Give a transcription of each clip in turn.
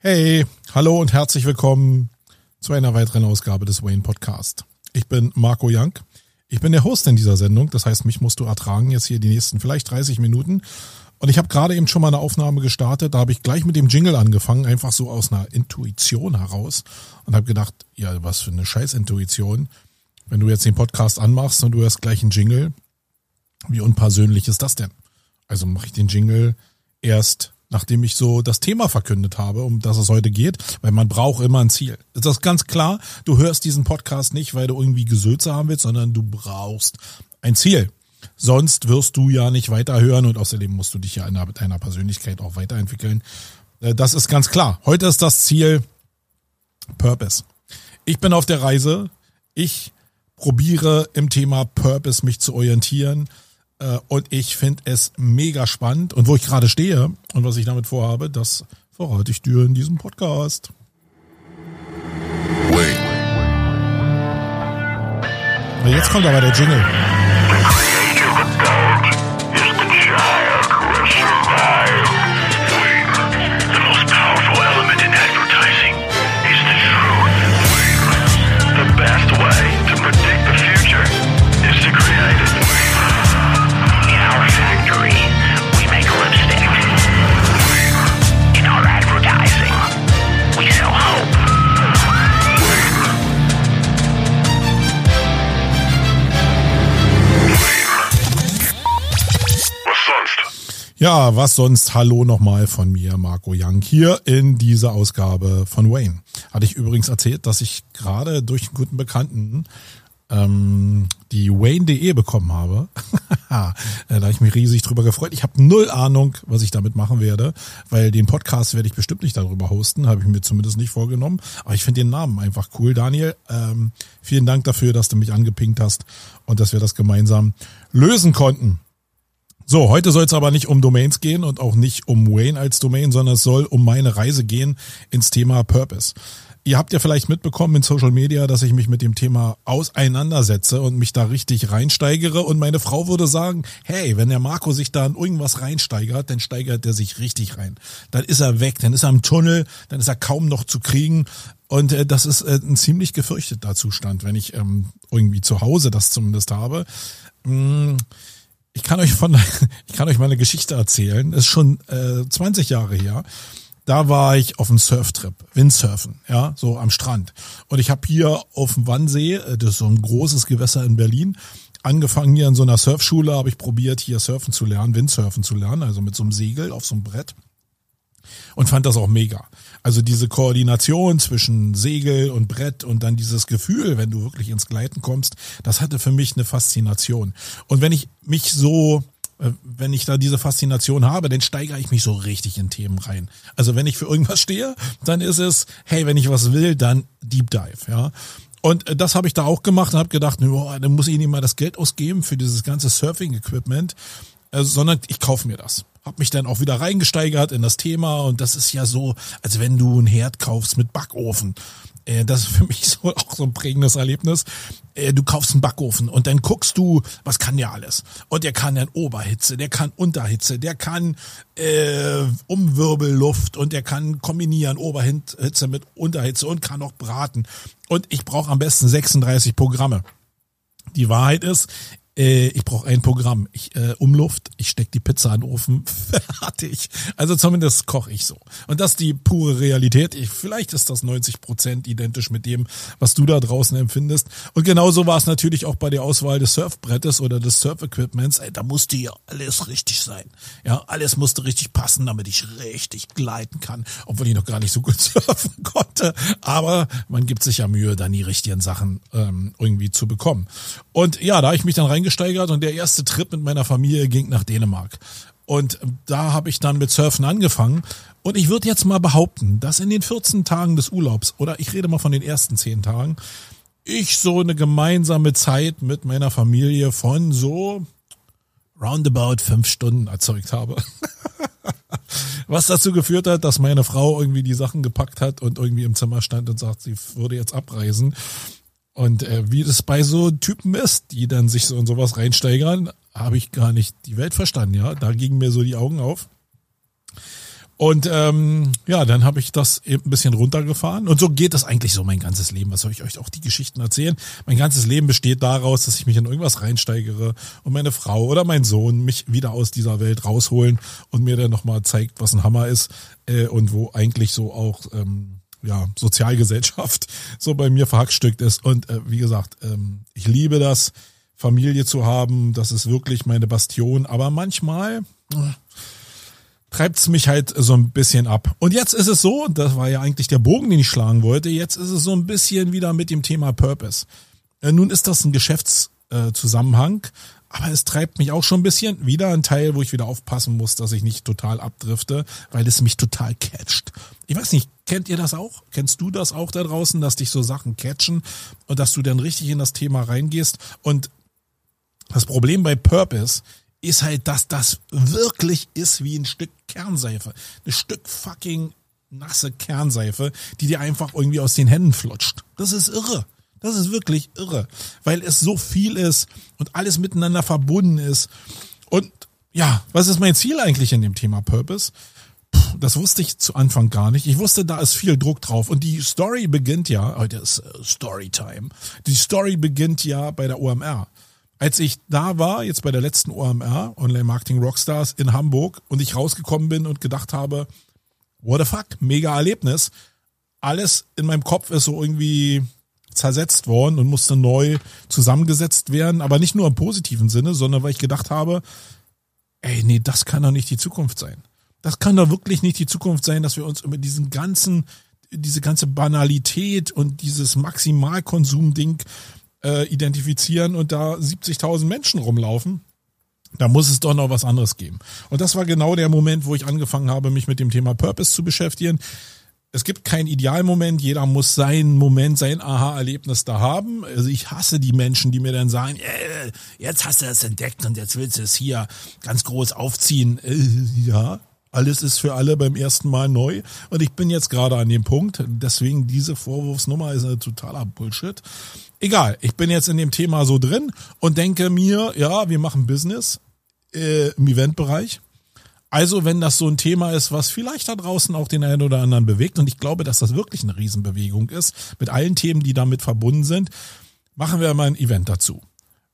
Hey, hallo und herzlich willkommen zu einer weiteren Ausgabe des Wayne Podcast. Ich bin Marco Young. Ich bin der Host in dieser Sendung. Das heißt, mich musst du ertragen jetzt hier die nächsten vielleicht 30 Minuten. Und ich habe gerade eben schon mal eine Aufnahme gestartet. Da habe ich gleich mit dem Jingle angefangen, einfach so aus einer Intuition heraus und habe gedacht, ja, was für eine Scheißintuition. Wenn du jetzt den Podcast anmachst und du hörst gleich einen Jingle, wie unpersönlich ist das denn? Also mache ich den Jingle erst nachdem ich so das Thema verkündet habe, um das es heute geht, weil man braucht immer ein Ziel. Ist das ganz klar? Du hörst diesen Podcast nicht, weil du irgendwie Gesülze haben willst, sondern du brauchst ein Ziel. Sonst wirst du ja nicht weiterhören und außerdem musst du dich ja in deiner Persönlichkeit auch weiterentwickeln. Äh, das ist ganz klar. Heute ist das Ziel Purpose. Ich bin auf der Reise. Ich probiere im Thema Purpose mich zu orientieren und ich finde es mega spannend. Und wo ich gerade stehe und was ich damit vorhabe, das verrate ich dir in diesem Podcast. Wait. Jetzt kommt aber der Jingle. Ja, was sonst? Hallo nochmal von mir, Marco Young, hier in dieser Ausgabe von Wayne. Hatte ich übrigens erzählt, dass ich gerade durch einen guten Bekannten ähm, die Wayne.de bekommen habe. Äh, da habe ich mich riesig drüber gefreut. Ich habe null Ahnung, was ich damit machen werde, weil den Podcast werde ich bestimmt nicht darüber hosten, habe ich mir zumindest nicht vorgenommen. Aber ich finde den Namen einfach cool. Daniel, ähm, vielen Dank dafür, dass du mich angepinkt hast und dass wir das gemeinsam lösen konnten. So, heute soll es aber nicht um Domains gehen und auch nicht um Wayne als Domain, sondern es soll um meine Reise gehen ins Thema Purpose. Ihr habt ja vielleicht mitbekommen in Social Media, dass ich mich mit dem Thema auseinandersetze und mich da richtig reinsteigere. Und meine Frau würde sagen, hey, wenn der Marco sich da in irgendwas reinsteigert, dann steigert er sich richtig rein. Dann ist er weg, dann ist er im Tunnel, dann ist er kaum noch zu kriegen. Und äh, das ist äh, ein ziemlich gefürchteter Zustand, wenn ich ähm, irgendwie zu Hause das zumindest habe. Mmh ich kann euch von, ich kann euch mal eine Geschichte erzählen. Ist schon äh, 20 Jahre her. Da war ich auf einem Surftrip, Windsurfen, ja, so am Strand. Und ich habe hier auf dem Wannsee, äh, das ist so ein großes Gewässer in Berlin, angefangen hier in so einer Surfschule, habe ich probiert, hier surfen zu lernen, Windsurfen zu lernen, also mit so einem Segel auf so einem Brett und fand das auch mega. Also diese Koordination zwischen Segel und Brett und dann dieses Gefühl, wenn du wirklich ins Gleiten kommst, das hatte für mich eine Faszination. Und wenn ich mich so äh, wenn ich da diese Faszination habe, dann steigere ich mich so richtig in Themen rein. Also wenn ich für irgendwas stehe, dann ist es, hey, wenn ich was will, dann Deep Dive, ja. Und äh, das habe ich da auch gemacht und habe gedacht, oh, dann muss ich nicht mal das Geld ausgeben für dieses ganze Surfing-Equipment, äh, sondern ich kaufe mir das habe mich dann auch wieder reingesteigert in das Thema und das ist ja so, als wenn du ein Herd kaufst mit Backofen. Äh, das ist für mich so auch so ein prägendes Erlebnis. Äh, du kaufst einen Backofen und dann guckst du, was kann der alles? Und der kann dann Oberhitze, der kann Unterhitze, der kann äh, Umwirbelluft und der kann kombinieren Oberhitze mit Unterhitze und kann auch braten. Und ich brauche am besten 36 Programme. Die Wahrheit ist, äh, ich brauche ein Programm. Ich äh, Umluft, ich steck die Pizza in den Ofen, fertig. Also zumindest koche ich so. Und das ist die pure Realität. Ich, vielleicht ist das 90 Prozent identisch mit dem, was du da draußen empfindest. Und genauso war es natürlich auch bei der Auswahl des Surfbrettes oder des Surf-Equipments. Da musste ja alles richtig sein. Ja, alles musste richtig passen, damit ich richtig gleiten kann, obwohl ich noch gar nicht so gut surfen konnte. Aber man gibt sich ja Mühe, dann die richtigen Sachen ähm, irgendwie zu bekommen. Und ja, da habe ich mich dann reingeschrieben reingesteigert und der erste Trip mit meiner Familie ging nach Dänemark. Und da habe ich dann mit Surfen angefangen. Und ich würde jetzt mal behaupten, dass in den 14 Tagen des Urlaubs, oder ich rede mal von den ersten 10 Tagen, ich so eine gemeinsame Zeit mit meiner Familie von so roundabout fünf Stunden erzeugt habe. Was dazu geführt hat, dass meine Frau irgendwie die Sachen gepackt hat und irgendwie im Zimmer stand und sagt, sie würde jetzt abreisen. Und äh, wie das bei so Typen ist, die dann sich so in sowas reinsteigern, habe ich gar nicht die Welt verstanden, ja. Da gingen mir so die Augen auf. Und ähm, ja, dann habe ich das eben ein bisschen runtergefahren. Und so geht das eigentlich so mein ganzes Leben. Was soll ich euch auch die Geschichten erzählen? Mein ganzes Leben besteht daraus, dass ich mich in irgendwas reinsteigere und meine Frau oder mein Sohn mich wieder aus dieser Welt rausholen und mir dann nochmal zeigt, was ein Hammer ist äh, und wo eigentlich so auch ähm, ja, Sozialgesellschaft so bei mir verhackstückt ist. Und äh, wie gesagt, ähm, ich liebe das, Familie zu haben. Das ist wirklich meine Bastion. Aber manchmal... Äh, treibt's mich halt so ein bisschen ab. Und jetzt ist es so, das war ja eigentlich der Bogen, den ich schlagen wollte, jetzt ist es so ein bisschen wieder mit dem Thema Purpose. Äh, nun ist das ein Geschäftszusammenhang, aber es treibt mich auch schon ein bisschen wieder ein Teil, wo ich wieder aufpassen muss, dass ich nicht total abdrifte, weil es mich total catcht. Ich weiß nicht, kennt ihr das auch? Kennst du das auch da draußen, dass dich so Sachen catchen und dass du dann richtig in das Thema reingehst? Und das Problem bei Purpose ist halt, dass das wirklich ist wie ein Stück Kernseife. Ein Stück fucking nasse Kernseife, die dir einfach irgendwie aus den Händen flutscht. Das ist irre. Das ist wirklich irre, weil es so viel ist und alles miteinander verbunden ist. Und ja, was ist mein Ziel eigentlich in dem Thema Purpose? Puh, das wusste ich zu Anfang gar nicht. Ich wusste, da ist viel Druck drauf. Und die Story beginnt ja, heute ist äh, Storytime. Die Story beginnt ja bei der OMR. Als ich da war, jetzt bei der letzten OMR, Online Marketing Rockstars in Hamburg, und ich rausgekommen bin und gedacht habe, what the fuck, mega Erlebnis. Alles in meinem Kopf ist so irgendwie zersetzt worden und musste neu zusammengesetzt werden, aber nicht nur im positiven Sinne, sondern weil ich gedacht habe, ey, nee, das kann doch nicht die Zukunft sein. Das kann doch wirklich nicht die Zukunft sein, dass wir uns über diesen ganzen, diese ganze Banalität und dieses Maximalkonsum-Ding äh, identifizieren und da 70.000 Menschen rumlaufen. Da muss es doch noch was anderes geben. Und das war genau der Moment, wo ich angefangen habe, mich mit dem Thema Purpose zu beschäftigen. Es gibt keinen Idealmoment, jeder muss seinen Moment, sein Aha-Erlebnis da haben. Also ich hasse die Menschen, die mir dann sagen, äh, jetzt hast du es entdeckt und jetzt willst du es hier ganz groß aufziehen. Äh, ja, alles ist für alle beim ersten Mal neu und ich bin jetzt gerade an dem Punkt. Deswegen diese Vorwurfsnummer ist ein totaler Bullshit. Egal, ich bin jetzt in dem Thema so drin und denke mir, ja, wir machen Business äh, im Eventbereich. Also, wenn das so ein Thema ist, was vielleicht da draußen auch den einen oder anderen bewegt, und ich glaube, dass das wirklich eine Riesenbewegung ist, mit allen Themen, die damit verbunden sind, machen wir mal ein Event dazu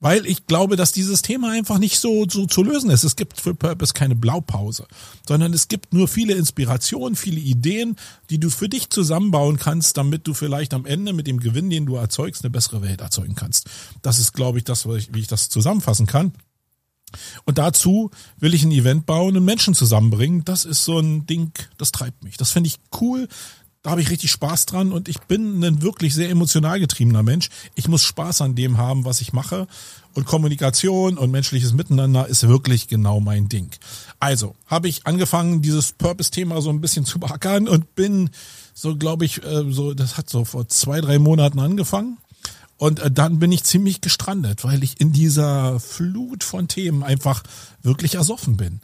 weil ich glaube, dass dieses Thema einfach nicht so, so zu lösen ist. Es gibt für Purpose keine Blaupause, sondern es gibt nur viele Inspirationen, viele Ideen, die du für dich zusammenbauen kannst, damit du vielleicht am Ende mit dem Gewinn, den du erzeugst, eine bessere Welt erzeugen kannst. Das ist, glaube ich, das, wie ich das zusammenfassen kann. Und dazu will ich ein Event bauen und Menschen zusammenbringen. Das ist so ein Ding, das treibt mich. Das finde ich cool da habe ich richtig Spaß dran und ich bin ein wirklich sehr emotional getriebener Mensch. Ich muss Spaß an dem haben, was ich mache. Und Kommunikation und menschliches Miteinander ist wirklich genau mein Ding. Also habe ich angefangen, dieses Purpose-Thema so ein bisschen zu beackern und bin so, glaube ich, äh, so, das hat so vor zwei, drei Monaten angefangen. Und äh, dann bin ich ziemlich gestrandet, weil ich in dieser Flut von Themen einfach wirklich ersoffen bin.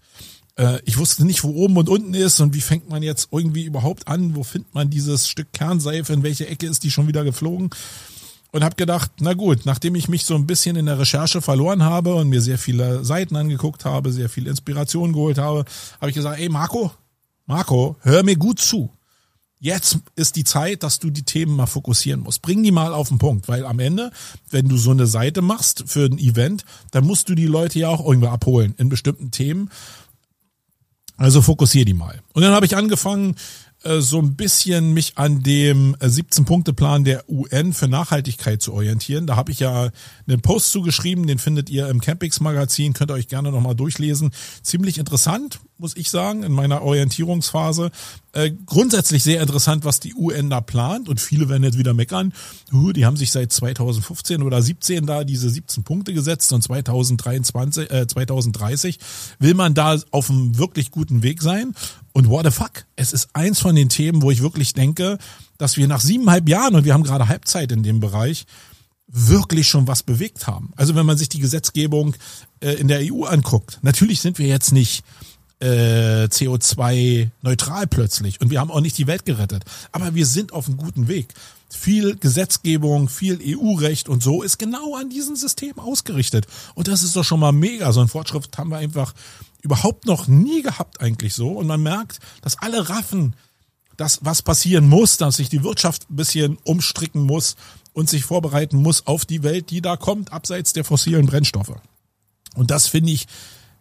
Äh, ich wusste nicht, wo oben und unten ist und wie fängt man jetzt irgendwie überhaupt an, wo findet man dieses Stück Kernseife, in welche Ecke ist die schon wieder geflogen und habe gedacht, na gut, nachdem ich mich so ein bisschen in der Recherche verloren habe und mir sehr viele Seiten angeguckt habe, sehr viel Inspiration geholt habe, habe ich gesagt, ey Marco, Marco, hör mir gut zu. Jetzt ist die Zeit, dass du die Themen mal fokussieren musst. Bring die mal auf den Punkt, weil am Ende, wenn du so eine Seite machst für ein Event, dann musst du die Leute ja auch irgendwo abholen in bestimmten Themen. Also fokussier die mal. Und dann habe ich angefangen, äh, so ein bisschen mich an dem 17-Punkte-Plan äh, der UN für Nachhaltigkeit zu orientieren. Da habe ich ja einen Post zugeschrieben, den findet ihr im Campix-Magazin, könnt ihr euch gerne nochmal durchlesen. Ziemlich interessant, muss ich sagen, in meiner Orientierungsphase. Äh, grundsätzlich sehr interessant, was die UN da plant. Und viele werden jetzt wieder meckern. Uh, die haben sich seit 2015 oder 17 da diese 17 Punkte gesetzt und 2023, äh, 2030 will man da auf einem wirklich guten Weg sein. Und what the fuck? Es ist eins von den Themen, wo ich wirklich denke, dass wir nach siebeneinhalb Jahren und wir haben gerade Halbzeit in dem Bereich, wirklich schon was bewegt haben. Also wenn man sich die Gesetzgebung äh, in der EU anguckt, natürlich sind wir jetzt nicht äh, CO2-neutral plötzlich und wir haben auch nicht die Welt gerettet. Aber wir sind auf einem guten Weg. Viel Gesetzgebung, viel EU-Recht und so ist genau an diesem System ausgerichtet. Und das ist doch schon mal mega. So ein Fortschritt haben wir einfach überhaupt noch nie gehabt eigentlich so. Und man merkt, dass alle raffen, dass was passieren muss, dass sich die Wirtschaft ein bisschen umstricken muss und sich vorbereiten muss auf die Welt, die da kommt, abseits der fossilen Brennstoffe. Und das finde ich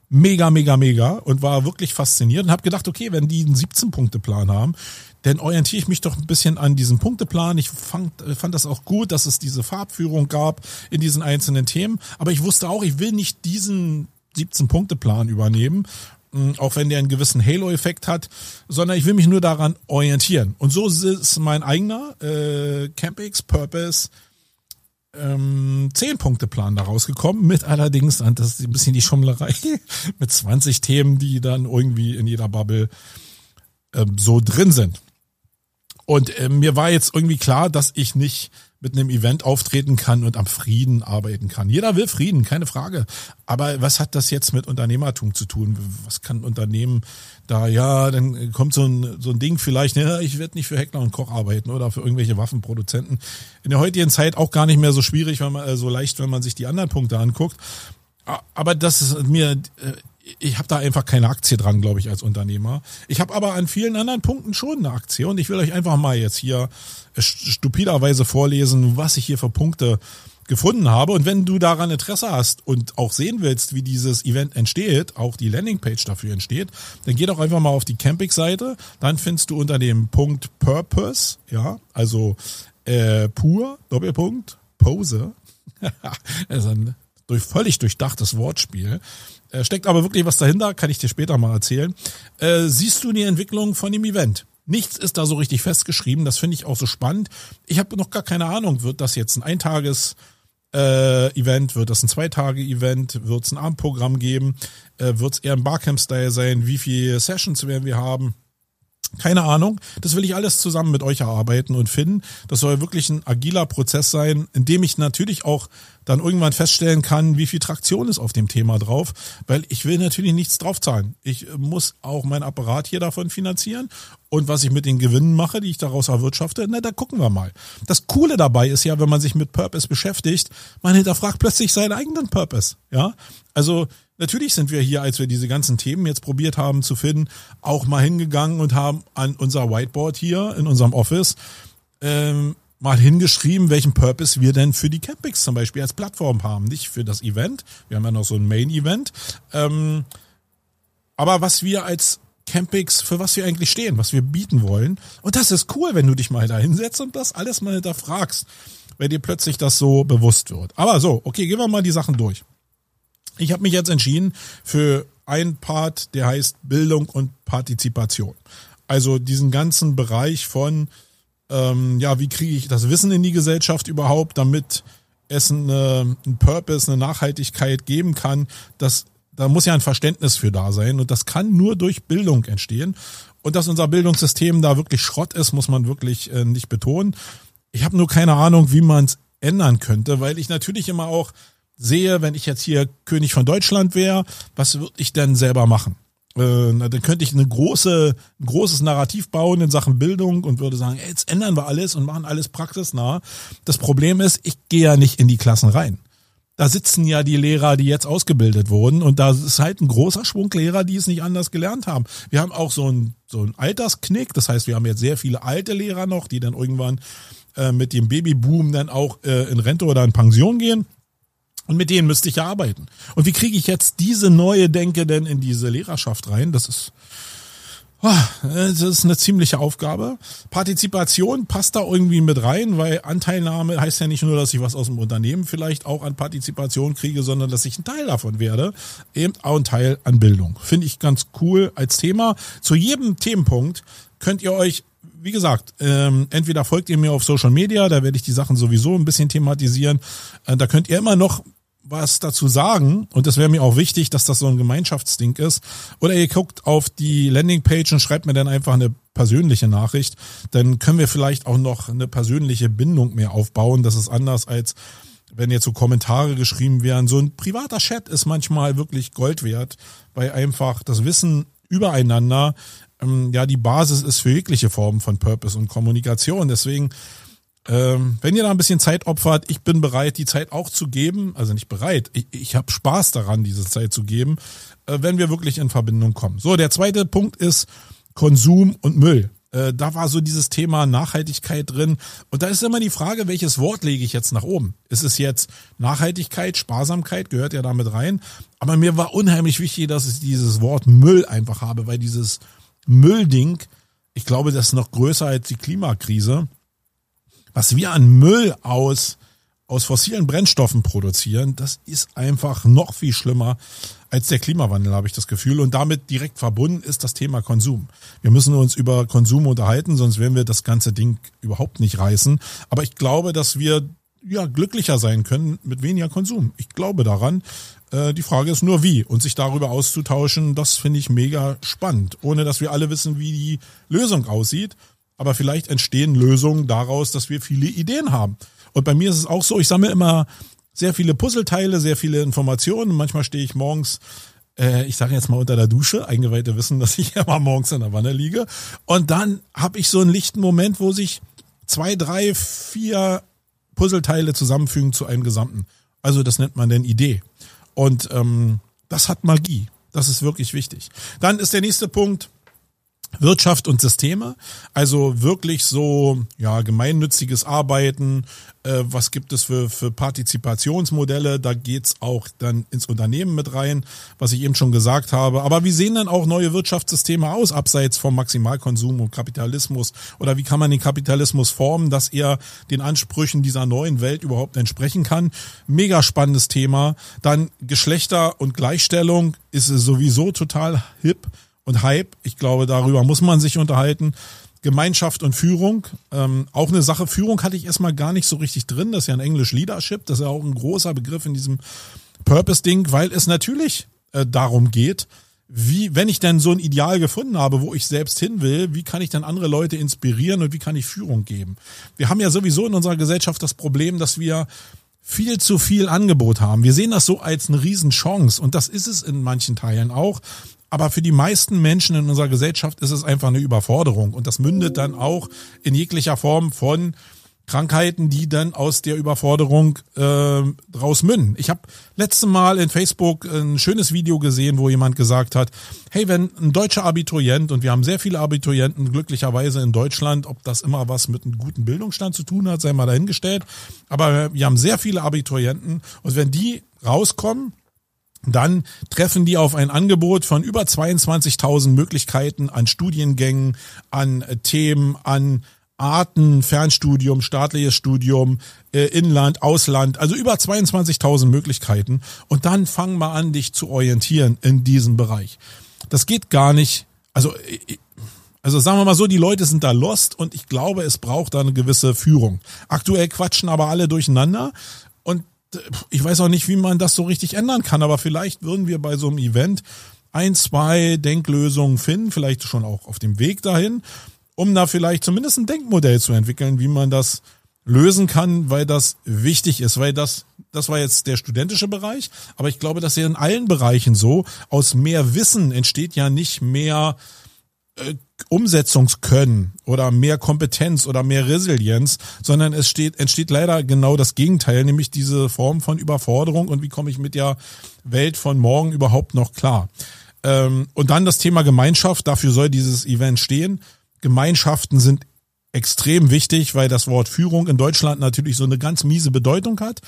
mega, mega, mega und war wirklich fasziniert und habe gedacht, okay, wenn die einen 17-Punkte-Plan haben, dann orientiere ich mich doch ein bisschen an diesem Punkteplan. Ich fand, fand das auch gut, dass es diese Farbführung gab in diesen einzelnen Themen. Aber ich wusste auch, ich will nicht diesen 17-Punkte-Plan übernehmen, hm, auch wenn der einen gewissen Halo-Effekt hat, sondern ich will mich nur daran orientieren. Und so ist mein eigener äh, CampX Purpose ähm, 10-Punkte-Plan da rausgekommen, mit allerdings, das ist ein bisschen die Schummlerei, mit 20 Themen, die dann irgendwie in jeder Bubble ähm, so drin sind. Und äh, mir war jetzt irgendwie klar, dass ich nicht mit einem Event auftreten kann und am Frieden arbeiten kann. Jeder will Frieden, keine Frage. Aber was hat das jetzt mit Unternehmertum zu tun? Was kann Unternehmen da, ja, dann kommt so ein, so ein Ding vielleicht, ja, ich werde nicht für Heckler und Koch arbeiten oder für irgendwelche Waffenproduzenten. In der heutigen Zeit auch gar nicht mehr so schwierig, wenn man, äh, so leicht, wenn man sich die anderen Punkte anguckt. Aber das ist mir, äh, ich habe da einfach keine Aktie dran, glaube ich, als Unternehmer. Ich habe aber an vielen anderen Punkten schon eine Aktie und ich will euch einfach mal jetzt hier stupiderweise vorlesen, was ich hier für Punkte gefunden habe. Und wenn du daran Interesse hast und auch sehen willst, wie dieses Event entsteht, auch die Landingpage dafür entsteht, dann geh doch einfach mal auf die Campix-Seite. Dann findest du unter dem Punkt Purpose, ja, also äh, pur, Doppelpunkt, Pose. das ist ein durch, völlig durchdachtes Wortspiel. Äh, steckt aber wirklich was dahinter, kann ich dir später mal erzählen. Äh, siehst du die Entwicklung von dem Event? Nichts ist da so richtig festgeschrieben, das finde ich auch so spannend. Ich habe noch gar keine Ahnung, wird das jetzt ein Eintages äh, Event, wird das ein Zwei-Tage-Event, wird es ein Abendprogramm geben, äh, wird es eher ein Barcamp-Style sein, wie viele Sessions werden wir haben? Keine Ahnung. Das will ich alles zusammen mit euch erarbeiten und finden. Das soll wirklich ein agiler Prozess sein, in dem ich natürlich auch dann irgendwann feststellen kann, wie viel Traktion ist auf dem Thema drauf, weil ich will natürlich nichts draufzahlen. Ich muss auch mein Apparat hier davon finanzieren und was ich mit den Gewinnen mache, die ich daraus erwirtschafte, na, da gucken wir mal. Das Coole dabei ist ja, wenn man sich mit Purpose beschäftigt, man hinterfragt plötzlich seinen eigenen Purpose, ja? Also, Natürlich sind wir hier, als wir diese ganzen Themen jetzt probiert haben zu finden, auch mal hingegangen und haben an unser Whiteboard hier in unserem Office ähm, mal hingeschrieben, welchen Purpose wir denn für die Campings zum Beispiel als Plattform haben. Nicht für das Event, wir haben ja noch so ein Main-Event, ähm, aber was wir als Campings, für was wir eigentlich stehen, was wir bieten wollen. Und das ist cool, wenn du dich mal da hinsetzt und das alles mal hinterfragst, wenn dir plötzlich das so bewusst wird. Aber so, okay, gehen wir mal die Sachen durch. Ich habe mich jetzt entschieden für einen Part, der heißt Bildung und Partizipation. Also diesen ganzen Bereich von, ähm, ja, wie kriege ich das Wissen in die Gesellschaft überhaupt, damit es eine, ein Purpose, eine Nachhaltigkeit geben kann, das da muss ja ein Verständnis für da sein und das kann nur durch Bildung entstehen. Und dass unser Bildungssystem da wirklich Schrott ist, muss man wirklich äh, nicht betonen. Ich habe nur keine Ahnung, wie man es ändern könnte, weil ich natürlich immer auch sehe, wenn ich jetzt hier König von Deutschland wäre, was würde ich denn selber machen? Äh, dann könnte ich eine große, ein großes Narrativ bauen in Sachen Bildung und würde sagen, ey, jetzt ändern wir alles und machen alles praxisnah. Das Problem ist, ich gehe ja nicht in die Klassen rein. Da sitzen ja die Lehrer, die jetzt ausgebildet wurden und da ist halt ein großer Schwung Lehrer, die es nicht anders gelernt haben. Wir haben auch so ein so ein Altersknick, das heißt, wir haben jetzt sehr viele alte Lehrer noch, die dann irgendwann äh, mit dem Babyboom dann auch äh, in Rente oder in Pension gehen. Und mit denen müsste ich ja arbeiten. Und wie kriege ich jetzt diese neue Denke denn in diese Lehrerschaft rein? Das ist, das ist eine ziemliche Aufgabe. Partizipation passt da irgendwie mit rein, weil Anteilnahme heißt ja nicht nur, dass ich was aus dem Unternehmen vielleicht auch an Partizipation kriege, sondern dass ich ein Teil davon werde. Eben auch ein Teil an Bildung. Finde ich ganz cool als Thema. Zu jedem Themenpunkt könnt ihr euch wie gesagt, ähm, entweder folgt ihr mir auf Social Media, da werde ich die Sachen sowieso ein bisschen thematisieren. Äh, da könnt ihr immer noch was dazu sagen und das wäre mir auch wichtig, dass das so ein Gemeinschaftsding ist. Oder ihr guckt auf die Landingpage und schreibt mir dann einfach eine persönliche Nachricht. Dann können wir vielleicht auch noch eine persönliche Bindung mehr aufbauen. Das ist anders als wenn jetzt so Kommentare geschrieben werden. So ein privater Chat ist manchmal wirklich Gold wert, weil einfach das Wissen übereinander ähm, ja die Basis ist für jegliche Form von Purpose und Kommunikation. Deswegen, ähm, wenn ihr da ein bisschen Zeit opfert, ich bin bereit, die Zeit auch zu geben. Also nicht bereit, ich, ich habe Spaß daran, diese Zeit zu geben, äh, wenn wir wirklich in Verbindung kommen. So, der zweite Punkt ist Konsum und Müll. Äh, da war so dieses Thema Nachhaltigkeit drin. Und da ist immer die Frage, welches Wort lege ich jetzt nach oben? Ist es jetzt Nachhaltigkeit, Sparsamkeit, gehört ja damit rein. Aber mir war unheimlich wichtig, dass ich dieses Wort Müll einfach habe, weil dieses Müllding, ich glaube, das ist noch größer als die Klimakrise. Was wir an Müll aus, aus fossilen Brennstoffen produzieren, das ist einfach noch viel schlimmer als der Klimawandel, habe ich das Gefühl. Und damit direkt verbunden ist das Thema Konsum. Wir müssen uns über Konsum unterhalten, sonst werden wir das ganze Ding überhaupt nicht reißen. Aber ich glaube, dass wir ja glücklicher sein können mit weniger Konsum. Ich glaube daran. Äh, die Frage ist nur wie. Und sich darüber auszutauschen, das finde ich mega spannend. Ohne dass wir alle wissen, wie die Lösung aussieht. Aber vielleicht entstehen Lösungen daraus, dass wir viele Ideen haben. Und bei mir ist es auch so, ich sammle immer sehr viele Puzzleteile, sehr viele Informationen. Manchmal stehe ich morgens, äh, ich sage jetzt mal unter der Dusche. Eingeweihte wissen, dass ich immer morgens in der Wanne liege. Und dann habe ich so einen lichten Moment, wo sich zwei, drei, vier Puzzleteile zusammenfügen zu einem Gesamten. Also das nennt man denn Idee. Und ähm, das hat Magie. Das ist wirklich wichtig. Dann ist der nächste Punkt Wirtschaft und Systeme, also wirklich so ja gemeinnütziges Arbeiten. Äh, was gibt es für, für Partizipationsmodelle? Da geht's auch dann ins Unternehmen mit rein, was ich eben schon gesagt habe. Aber wie sehen dann auch neue Wirtschaftssysteme aus, abseits vom Maximalkonsum und Kapitalismus? Oder wie kann man den Kapitalismus formen, dass er den Ansprüchen dieser neuen Welt überhaupt entsprechen kann? Mega spannendes Thema. Dann Geschlechter und Gleichstellung ist sowieso total hip und Hype. Ich glaube, darüber muss man sich unterhalten. Gemeinschaft und Führung, ähm, auch eine Sache. Führung hatte ich erstmal gar nicht so richtig drin. Das ist ja ein Englisch Leadership. Das ist ja auch ein großer Begriff in diesem Purpose-Ding, weil es natürlich äh, darum geht, wie, wenn ich denn so ein Ideal gefunden habe, wo ich selbst hin will, wie kann ich dann andere Leute inspirieren und wie kann ich Führung geben? Wir haben ja sowieso in unserer Gesellschaft das Problem, dass wir viel zu viel Angebot haben. Wir sehen das so als eine Riesenchance und das ist es in manchen Teilen auch. Aber für die meisten Menschen in unserer Gesellschaft ist es einfach eine Überforderung. Und das mündet dann auch in jeglicher Form von Krankheiten, die dann aus der Überforderung äh, draus münden. Ich habe letzte Mal in Facebook ein schönes Video gesehen, wo jemand gesagt hat, hey, wenn ein deutscher Abiturient, und wir haben sehr viele Abiturienten glücklicherweise in Deutschland, ob das immer was mit einem guten Bildungsstand zu tun hat, sei mal dahingestellt, aber wir haben sehr viele Abiturienten und wenn die rauskommen dann treffen die auf ein Angebot von über 22.000 Möglichkeiten an Studiengängen, an äh, Themen, an Arten, Fernstudium, staatliches Studium, äh, Inland, Ausland, also über 22.000 Möglichkeiten. Und dann fang mal an, dich zu orientieren in diesem Bereich. Das geht gar nicht. Also, äh, also sagen wir mal so, die Leute sind da lost und ich glaube, es braucht da eine gewisse Führung. Aktuell quatschen aber alle durcheinander ich weiß auch nicht, wie man das so richtig ändern kann, aber vielleicht würden wir bei so einem Event ein, zwei Denklösungen finden, vielleicht schon auch auf dem Weg dahin, um da vielleicht zumindest ein Denkmodell zu entwickeln, wie man das lösen kann, weil das wichtig ist, weil das, das war jetzt der studentische Bereich, aber ich glaube, das ist ja in allen Bereichen so. Aus mehr Wissen entsteht ja nicht mehr äh, Umsetzungskönnen oder mehr Kompetenz oder mehr Resilienz, sondern es steht, entsteht leider genau das Gegenteil, nämlich diese Form von Überforderung und wie komme ich mit der Welt von morgen überhaupt noch klar. Ähm, und dann das Thema Gemeinschaft, dafür soll dieses Event stehen. Gemeinschaften sind extrem wichtig, weil das Wort Führung in Deutschland natürlich so eine ganz miese Bedeutung hat.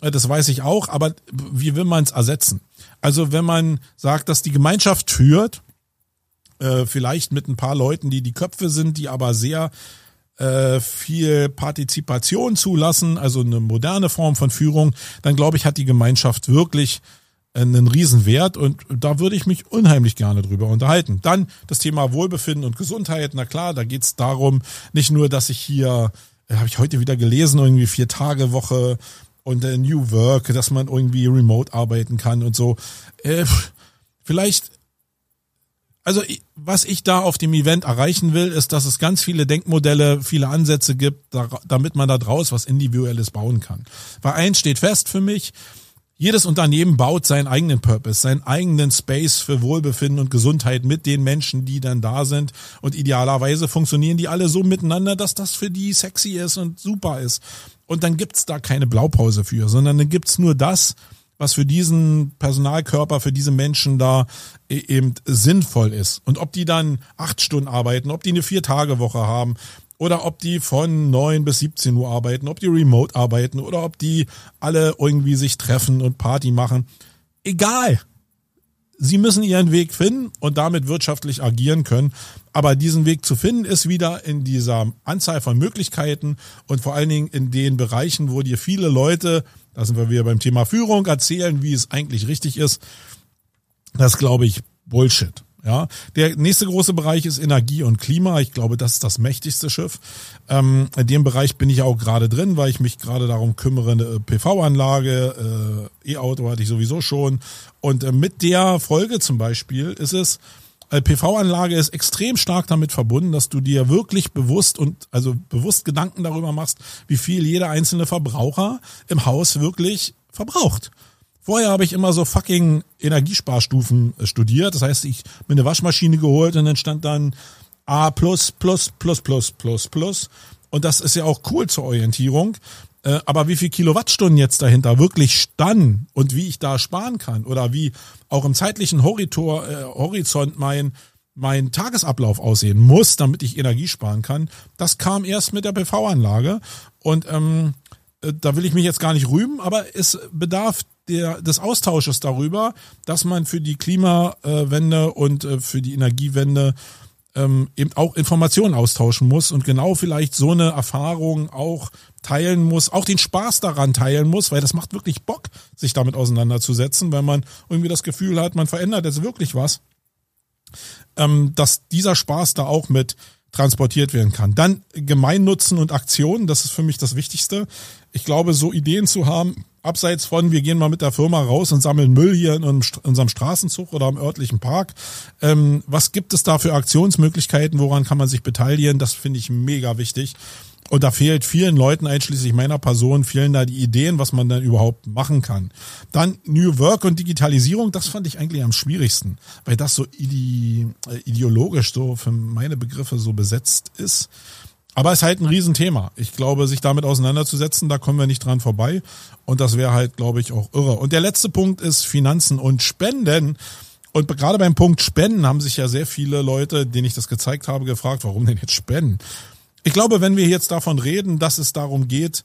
Äh, das weiß ich auch, aber wie will man es ersetzen? Also wenn man sagt, dass die Gemeinschaft führt, äh, vielleicht mit ein paar Leuten, die die Köpfe sind, die aber sehr äh, viel Partizipation zulassen, also eine moderne Form von Führung, dann glaube ich, hat die Gemeinschaft wirklich einen Riesenwert und da würde ich mich unheimlich gerne drüber unterhalten. Dann das Thema Wohlbefinden und Gesundheit, na klar, da geht es darum, nicht nur, dass ich hier, äh, habe ich heute wieder gelesen, irgendwie vier Tage Woche und äh, New Work, dass man irgendwie remote arbeiten kann und so. Äh, vielleicht also was ich da auf dem Event erreichen will, ist, dass es ganz viele Denkmodelle, viele Ansätze gibt, damit man da draus was Individuelles bauen kann. Weil eins steht fest für mich, Jedes Unternehmen baut seinen eigenen Purpose, seinen eigenen Space für Wohlbefinden und Gesundheit mit den Menschen, die dann da sind. Und idealerweise funktionieren die alle so miteinander, dass das für die sexy ist und super ist. Und dann gibt's da keine Blaupause für, sondern dann gibt's nur das, was für diesen Personalkörper, für diese Menschen da e-, eben sinnvoll ist. Und ob die dann acht Stunden arbeiten, ob die eine Vier-Tage-Woche haben oder ob die von neun bis 17 Uhr arbeiten, ob die remote arbeiten oder ob die alle irgendwie sich treffen und Party machen. Egal. Sie müssen ihren Weg finden und damit wirtschaftlich agieren können. Aber diesen Weg zu finden ist wieder in dieser Anzahl von Möglichkeiten und vor allen Dingen in den Bereichen, wo dir viele Leute da sind wir wieder beim Thema Führung, erzählen, wie es eigentlich richtig ist. Das glaube ich Bullshit. Ja, der nächste große Bereich ist Energie und Klima. Ich glaube, das ist das mächtigste Schiff. Ähm, in dem Bereich bin ich auch gerade drin, weil ich mich gerade darum kümmere, eine PV-Anlage, äh, E-Auto hatte ich sowieso schon. Und äh, mit der Folge zum Beispiel ist es, äh, PV-Anlage ist extrem stark damit verbunden, dass du dir wirklich bewusst und also bewusst Gedanken darüber machst, wie viel jeder einzelne Verbraucher im Haus wirklich verbraucht. Vorher habe ich immer so fucking Energiesparstufen äh, studiert. Das heißt, ich mir eine Waschmaschine geholt und dann stand dann A plus plus plus plus plus plus. Und das ist ja auch cool zur Orientierung. Äh, aber wie viel Kilowattstunden jetzt dahinter wirklich standen und wie ich da sparen kann oder wie auch im zeitlichen Horitor, äh, Horizont mein, mein Tagesablauf aussehen muss, damit ich Energie sparen kann, das kam erst mit der PV-Anlage. Und ähm, äh, da will ich mich jetzt gar nicht rühmen, aber es bedarf der, des Austausches darüber, dass man für die Klimawende und äh, für die Energiewende ähm, eben auch Informationen austauschen muss und genau vielleicht so eine Erfahrung auch teilen muss, auch den Spaß daran teilen muss, weil das macht wirklich Bock, sich damit auseinanderzusetzen, weil man irgendwie das Gefühl hat, man verändert jetzt wirklich was, ähm, dass dieser Spaß da auch mit transportiert werden kann. Dann Gemeinnutzen und Aktionen, das ist für mich das Wichtigste. Ich glaube, so Ideen zu haben, abseits von, wir gehen mal mit der Firma raus und sammeln Müll hier in unserem Straßenzug oder im örtlichen Park. Ähm, was gibt es da für Aktionsmöglichkeiten? Woran kann man sich beteiligen? Das finde ich mega wichtig. Und da fehlt vielen Leuten, einschließlich meiner Person, fehlen da die Ideen, was man dann überhaupt machen kann. Dann New Work und Digitalisierung, das fand ich eigentlich am schwierigsten, weil das so ide ideologisch so für meine Begriffe so besetzt ist. Aber es ist halt ein Riesenthema. Ich glaube, sich damit auseinanderzusetzen, da kommen wir nicht dran vorbei. Und das wäre halt, glaube ich, auch irre. Und der letzte Punkt ist Finanzen und Spenden. Und gerade beim Punkt Spenden haben sich ja sehr viele Leute, denen ich das gezeigt habe, gefragt, warum denn jetzt Spenden? Ich glaube, wenn wir jetzt davon reden, dass es darum geht,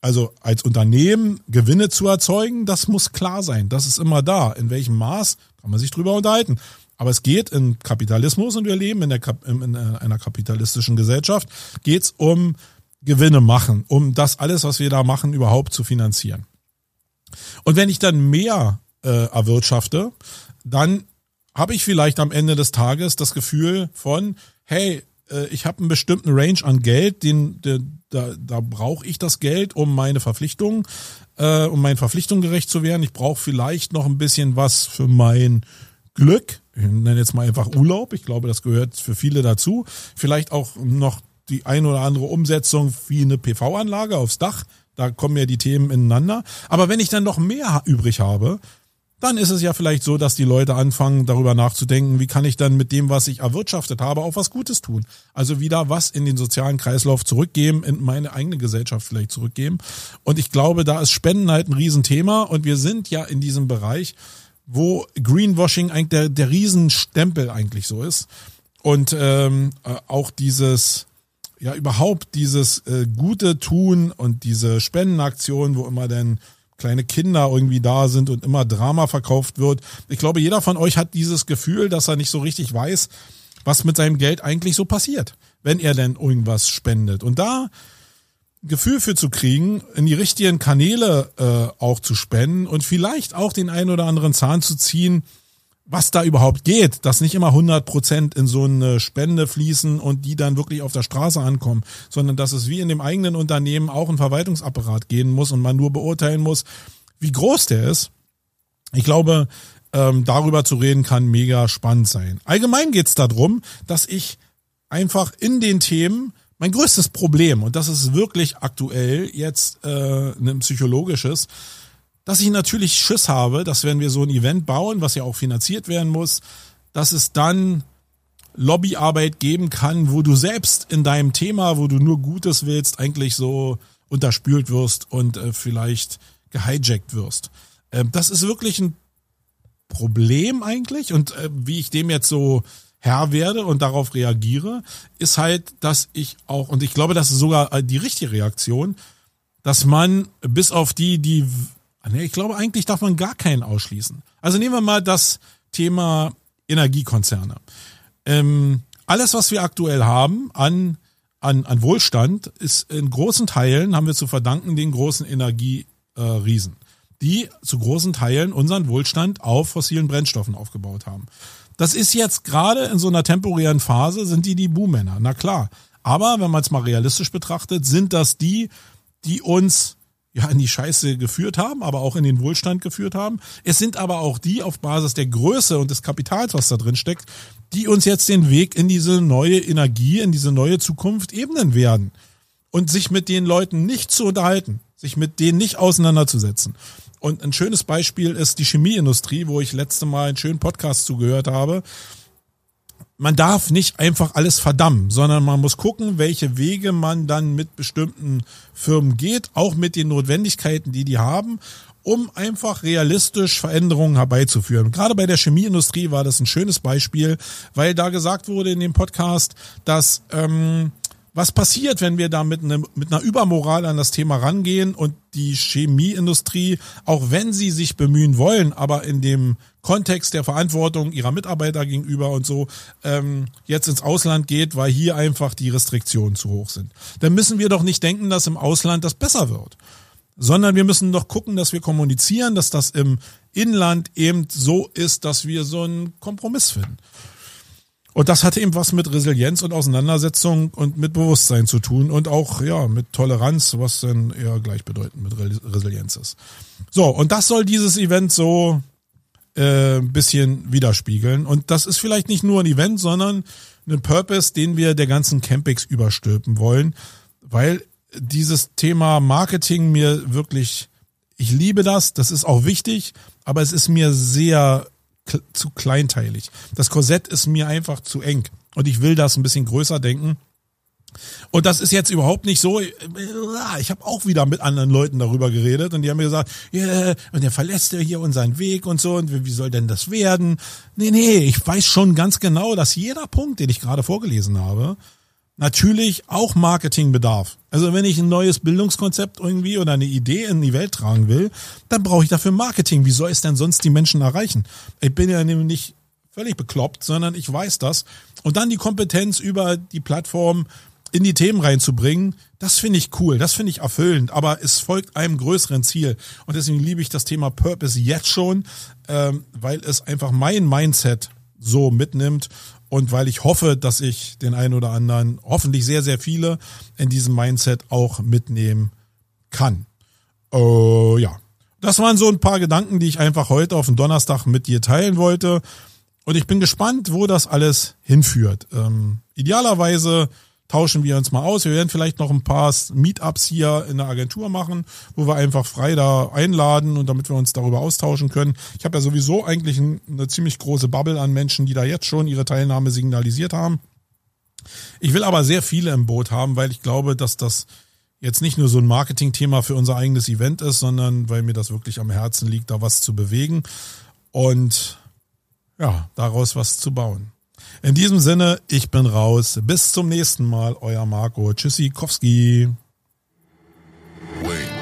also als Unternehmen Gewinne zu erzeugen, das muss klar sein. Das ist immer da. In welchem Maß kann man sich drüber unterhalten. Aber es geht in Kapitalismus und wir leben in, der, in äh, einer kapitalistischen Gesellschaft, geht es um Gewinne machen, um das alles, was wir da machen, überhaupt zu finanzieren. Und wenn ich dann mehr äh, erwirtschafte, dann habe ich vielleicht am Ende des Tages das Gefühl von, hey, äh, ich habe einen bestimmten Range an Geld, den, den da, da brauche ich das Geld, um meine Verpflichtungen, äh, um meinen Verpflichtungen gerecht zu werden. Ich brauche vielleicht noch ein bisschen was für mein Glück, ich nenne jetzt mal einfach Urlaub, ich glaube, das gehört für viele dazu. Vielleicht auch noch die ein oder andere Umsetzung wie eine PV-Anlage aufs Dach, da kommen ja die Themen ineinander. Aber wenn ich dann noch mehr übrig habe, dann ist es ja vielleicht so, dass die Leute anfangen, darüber nachzudenken, wie kann ich dann mit dem, was ich erwirtschaftet habe, auch was Gutes tun. Also wieder was in den sozialen Kreislauf zurückgeben, in meine eigene Gesellschaft vielleicht zurückgeben. Und ich glaube, da ist Spenden halt ein Riesenthema und wir sind ja in diesem Bereich, wo Greenwashing eigentlich der, der Riesenstempel eigentlich so ist. Und ähm, äh, auch dieses, ja, überhaupt dieses äh, gute Tun und diese Spendenaktion, wo immer denn kleine Kinder irgendwie da sind und immer Drama verkauft wird. Ich glaube, jeder von euch hat dieses Gefühl, dass er nicht so richtig weiß, was mit seinem Geld eigentlich so passiert, wenn er denn irgendwas spendet. Und da Gefühl für zu kriegen, in die richtigen Kanäle äh, auch zu spenden und vielleicht auch den einen oder anderen Zahn zu ziehen, was da überhaupt geht, dass nicht immer 100 Prozent in so eine Spende fließen und die dann wirklich auf der Straße ankommen, sondern dass es wie in dem eigenen Unternehmen auch ein Verwaltungsapparat gehen muss und man nur beurteilen muss, wie groß der ist. Ich glaube, ähm, darüber zu reden kann mega spannend sein. Allgemein geht es darum, dass ich einfach in den Themen mein größtes Problem, und das ist wirklich aktuell jetzt äh, ein psychologisches, dass ich natürlich Schiss habe, dass wenn wir so ein Event bauen, was ja auch finanziert werden muss, dass es dann Lobbyarbeit geben kann, wo du selbst in deinem Thema, wo du nur Gutes willst, eigentlich so unterspült wirst und äh, vielleicht gehijackt wirst. Ähm, das ist wirklich ein Problem eigentlich und äh, wie ich dem jetzt so Herr werde und darauf reagiere, ist halt, dass ich auch, und ich glaube, das ist sogar äh, die richtige Reaktion, dass man bis auf die, die, nee, ich glaube, eigentlich darf man gar keinen ausschließen. Also nehmen wir mal das Thema Energiekonzerne. Ähm, alles, was wir aktuell haben an, an, an Wohlstand, ist in großen Teilen, haben wir zu verdanken, den großen Energieriesen, die zu großen Teilen unseren Wohlstand auf fossilen Brennstoffen aufgebaut haben. Das ist jetzt gerade in so einer temporären Phase, sind die die Buhmänner, na klar. Aber wenn man es mal realistisch betrachtet, sind das die, die uns ja in die Scheiße geführt haben, aber auch in den Wohlstand geführt haben. Es sind aber auch die auf Basis der Größe und des Kapitals, was da drin steckt, die uns jetzt den Weg in diese neue Energie, in diese neue Zukunft ebnen werden. Und sich mit den Leuten nicht zu unterhalten, sich mit denen nicht auseinanderzusetzen. Und ein schönes Beispiel ist die Chemieindustrie, wo ich letzte Mal einen schönen Podcast zugehört habe. Man darf nicht einfach alles verdammen, sondern man muss gucken, welche Wege man dann mit bestimmten Firmen geht, auch mit den Notwendigkeiten, die die haben, um einfach realistisch Veränderungen herbeizuführen. Gerade bei der Chemieindustrie war das ein schönes Beispiel, weil da gesagt wurde in dem Podcast, dass ähm, was passiert, wenn wir da mit, ne, mit einer Übermoral an das Thema rangehen und die Chemieindustrie, auch wenn sie sich bemühen wollen, aber in dem Kontext der Verantwortung ihrer Mitarbeiter gegenüber und so ähm, jetzt ins Ausland geht, weil hier einfach die Restriktionen zu hoch sind. Dann müssen wir doch nicht denken, dass im Ausland das besser wird, sondern wir müssen doch gucken, dass wir kommunizieren, dass das im Inland eben so ist, dass wir so einen Kompromiss finden. Und das hatte eben was mit Resilienz und Auseinandersetzung und mit Bewusstsein zu tun und auch ja mit Toleranz, was dann eher gleichbedeutend mit Resilienz ist. So, und das soll dieses Event so äh, bisschen widerspiegeln. Und das ist vielleicht nicht nur ein Event, sondern ein Purpose, den wir der ganzen Campix überstülpen wollen, weil dieses Thema Marketing mir wirklich, ich liebe das, das ist auch wichtig, aber es ist mir sehr zu kleinteilig. Das Korsett ist mir einfach zu eng. Und ich will das ein bisschen größer denken. Und das ist jetzt überhaupt nicht so. Ich habe auch wieder mit anderen Leuten darüber geredet und die haben mir gesagt, yeah, und der verlässt ja hier unseren Weg und so und wie soll denn das werden? Nee, nee, ich weiß schon ganz genau, dass jeder Punkt, den ich gerade vorgelesen habe, natürlich auch Marketing bedarf. Also wenn ich ein neues Bildungskonzept irgendwie oder eine Idee in die Welt tragen will, dann brauche ich dafür Marketing. Wie soll es denn sonst die Menschen erreichen? Ich bin ja nämlich nicht völlig bekloppt, sondern ich weiß das. Und dann die Kompetenz über die Plattform in die Themen reinzubringen, das finde ich cool, das finde ich erfüllend, aber es folgt einem größeren Ziel. Und deswegen liebe ich das Thema Purpose jetzt schon, ähm, weil es einfach mein Mindset so mitnimmt und weil ich hoffe, dass ich den einen oder anderen, hoffentlich sehr, sehr viele, in diesem Mindset auch mitnehmen kann. Äh, ja, das waren so ein paar Gedanken, die ich einfach heute auf den Donnerstag mit dir teilen wollte. Und ich bin gespannt, wo das alles hinführt. Ähm, idealerweise tauschen wir uns mal aus. Wir werden vielleicht noch ein paar Meetups hier in der Agentur machen, wo wir einfach frei da einladen und damit wir uns darüber austauschen können. Ich habe ja sowieso eigentlich eine ziemlich große Bubble an Menschen, die da jetzt schon ihre Teilnahme signalisiert haben. Ich will aber sehr viele im Boot haben, weil ich glaube, dass das jetzt nicht nur so ein Marketingthema für unser eigenes Event ist, sondern weil mir das wirklich am Herzen liegt, da was zu bewegen und ja, daraus was zu bauen. In diesem Sinne, ich bin raus. Bis zum nächsten Mal, euer Marco Tschüssikowski. Wait.